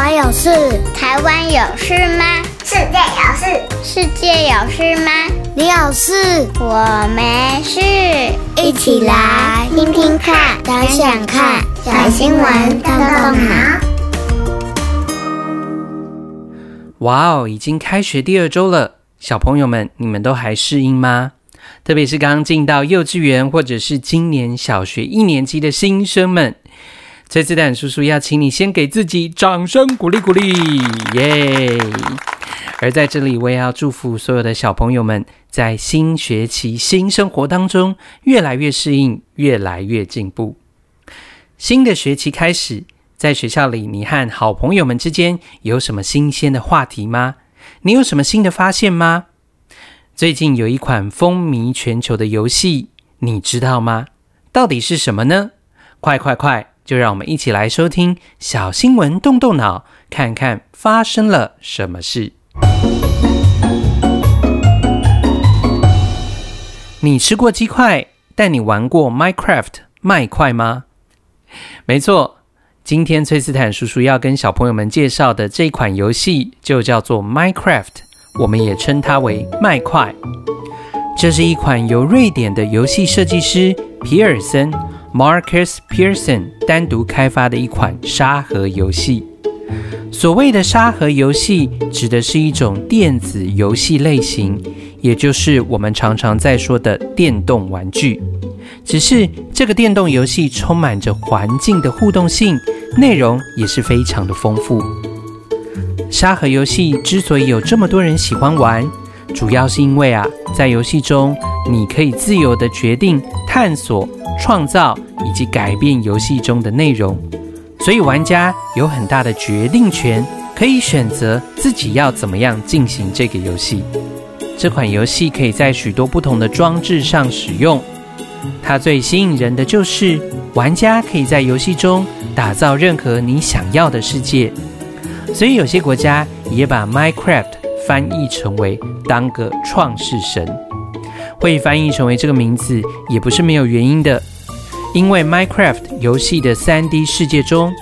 我有事，台湾有事吗？世界有事，世界有事吗？你有事，我没事。一起来听听看，想想看，小新闻动动脑。哇哦，已经开学第二周了，小朋友们，你们都还适应吗？特别是刚进到幼稚园或者是今年小学一年级的新生们。崔斯坦叔叔要请你先给自己掌声鼓励鼓励，耶！而在这里，我也要祝福所有的小朋友们，在新学期新生活当中，越来越适应，越来越进步。新的学期开始，在学校里，你和好朋友们之间有什么新鲜的话题吗？你有什么新的发现吗？最近有一款风靡全球的游戏，你知道吗？到底是什么呢？快快快！就让我们一起来收听小新闻，动动脑，看看发生了什么事。你吃过鸡块，但你玩过 Minecraft 麦块吗？没错，今天崔斯坦叔叔要跟小朋友们介绍的这款游戏就叫做 Minecraft，我们也称它为麦块。这是一款由瑞典的游戏设计师皮尔森。Marcus Pearson 单独开发的一款沙盒游戏。所谓的沙盒游戏，指的是一种电子游戏类型，也就是我们常常在说的电动玩具。只是这个电动游戏充满着环境的互动性，内容也是非常的丰富。沙盒游戏之所以有这么多人喜欢玩，主要是因为啊，在游戏中你可以自由的决定、探索。创造以及改变游戏中的内容，所以玩家有很大的决定权，可以选择自己要怎么样进行这个游戏。这款游戏可以在许多不同的装置上使用。它最吸引人的就是玩家可以在游戏中打造任何你想要的世界。所以有些国家也把 Minecraft 翻译成为当个创世神。会翻译成为这个名字也不是没有原因的，因为 Minecraft 游戏的 3D 世界中，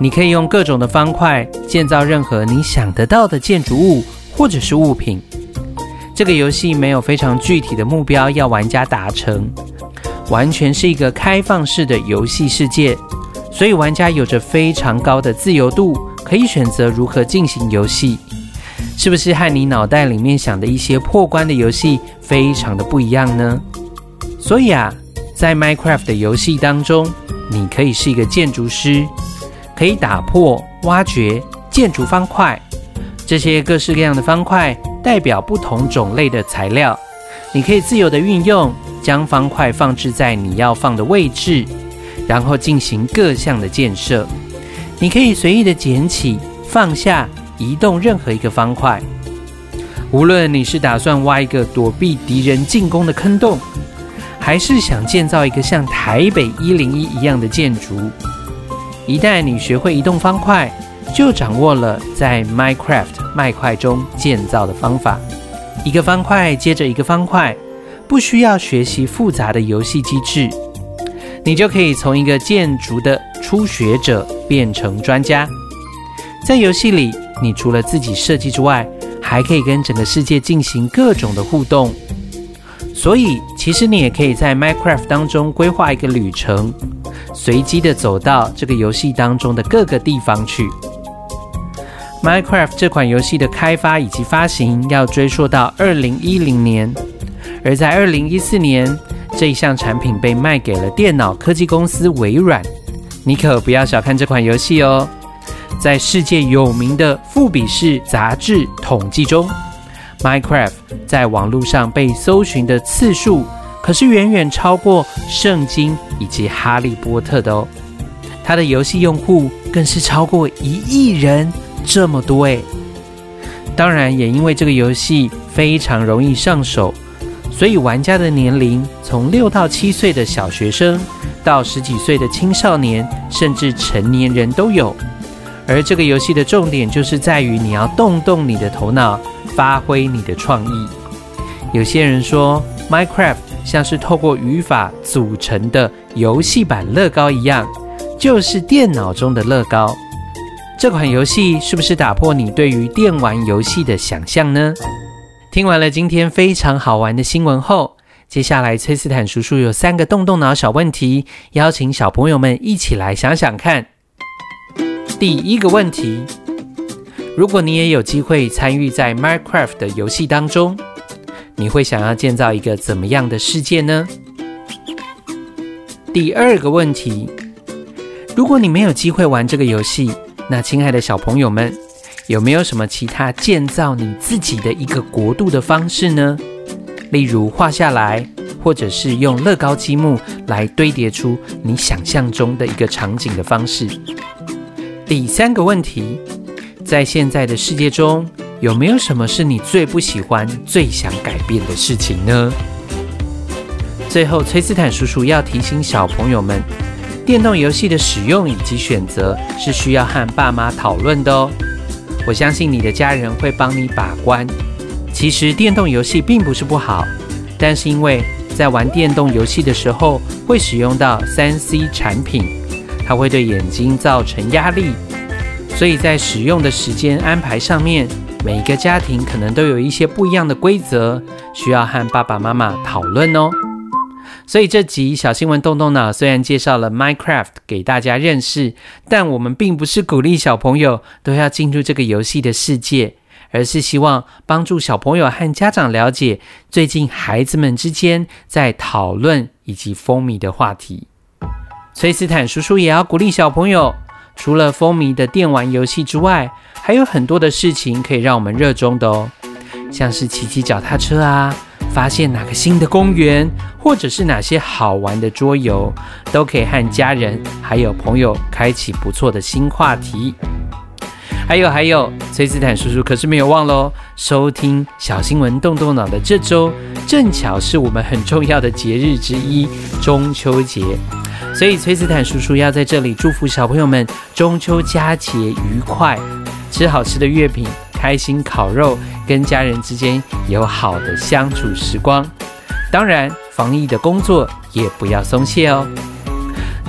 你可以用各种的方块建造任何你想得到的建筑物或者是物品。这个游戏没有非常具体的目标要玩家达成，完全是一个开放式的游戏世界，所以玩家有着非常高的自由度，可以选择如何进行游戏。是不是和你脑袋里面想的一些破关的游戏非常的不一样呢？所以啊，在 Minecraft 的游戏当中，你可以是一个建筑师，可以打破、挖掘建筑方块。这些各式各样的方块代表不同种类的材料，你可以自由的运用，将方块放置在你要放的位置，然后进行各项的建设。你可以随意的捡起、放下。移动任何一个方块，无论你是打算挖一个躲避敌人进攻的坑洞，还是想建造一个像台北一零一一样的建筑，一旦你学会移动方块，就掌握了在 Minecraft 麦块中建造的方法。一个方块接着一个方块，不需要学习复杂的游戏机制，你就可以从一个建筑的初学者变成专家。在游戏里，你除了自己设计之外，还可以跟整个世界进行各种的互动。所以，其实你也可以在 Minecraft 当中规划一个旅程，随机的走到这个游戏当中的各个地方去。Minecraft 这款游戏的开发以及发行要追溯到二零一零年，而在二零一四年，这一项产品被卖给了电脑科技公司微软。你可不要小看这款游戏哦。在世界有名的富比士杂志统计中，Minecraft 在网络上被搜寻的次数可是远远超过圣经以及哈利波特的哦。它的游戏用户更是超过一亿人，这么多诶。当然，也因为这个游戏非常容易上手，所以玩家的年龄从六到七岁的小学生，到十几岁的青少年，甚至成年人都有。而这个游戏的重点就是在于你要动动你的头脑，发挥你的创意。有些人说，Minecraft 像是透过语法组成的游戏版乐高一样，就是电脑中的乐高。这款游戏是不是打破你对于电玩游戏的想象呢？听完了今天非常好玩的新闻后，接下来崔斯坦叔叔有三个动动脑小问题，邀请小朋友们一起来想想看。第一个问题：如果你也有机会参与在 Minecraft 的游戏当中，你会想要建造一个怎么样的世界呢？第二个问题：如果你没有机会玩这个游戏，那亲爱的小朋友们，有没有什么其他建造你自己的一个国度的方式呢？例如画下来，或者是用乐高积木来堆叠出你想象中的一个场景的方式。第三个问题，在现在的世界中，有没有什么是你最不喜欢、最想改变的事情呢？最后，崔斯坦叔叔要提醒小朋友们。电动游戏的使用以及选择是需要和爸妈讨论的哦。我相信你的家人会帮你把关。其实电动游戏并不是不好，但是因为在玩电动游戏的时候会使用到 3C 产品，它会对眼睛造成压力，所以在使用的时间安排上面，每一个家庭可能都有一些不一样的规则，需要和爸爸妈妈讨论哦。所以这集小新闻动动脑虽然介绍了 Minecraft 给大家认识，但我们并不是鼓励小朋友都要进入这个游戏的世界，而是希望帮助小朋友和家长了解最近孩子们之间在讨论以及风靡的话题。崔斯坦叔叔也要鼓励小朋友，除了风靡的电玩游戏之外，还有很多的事情可以让我们热衷的哦，像是骑骑脚踏车啊。发现哪个新的公园，或者是哪些好玩的桌游，都可以和家人还有朋友开启不错的新话题。还有还有，崔斯坦叔叔可是没有忘喽，收听小新闻动动脑的这周，正巧是我们很重要的节日之一——中秋节。所以崔斯坦叔叔要在这里祝福小朋友们中秋佳节愉快，吃好吃的月饼。开心烤肉，跟家人之间有好的相处时光。当然，防疫的工作也不要松懈哦。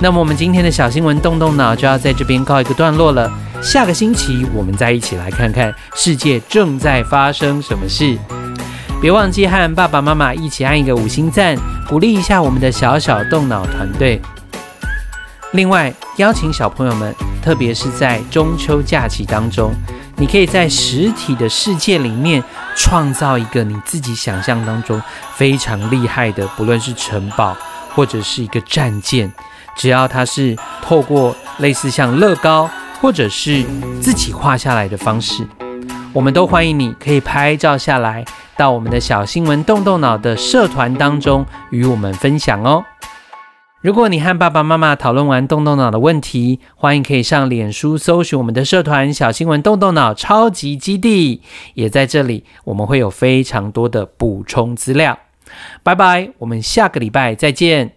那么，我们今天的小新闻动动脑就要在这边告一个段落了。下个星期，我们再一起来看看世界正在发生什么事。别忘记和爸爸妈妈一起按一个五星赞，鼓励一下我们的小小动脑团队。另外，邀请小朋友们，特别是在中秋假期当中。你可以在实体的世界里面创造一个你自己想象当中非常厉害的，不论是城堡或者是一个战舰，只要它是透过类似像乐高或者是自己画下来的方式，我们都欢迎你可以拍照下来，到我们的小新闻动动脑的社团当中与我们分享哦。如果你和爸爸妈妈讨论完动动脑的问题，欢迎可以上脸书搜寻我们的社团“小新闻动动脑超级基地”，也在这里我们会有非常多的补充资料。拜拜，我们下个礼拜再见。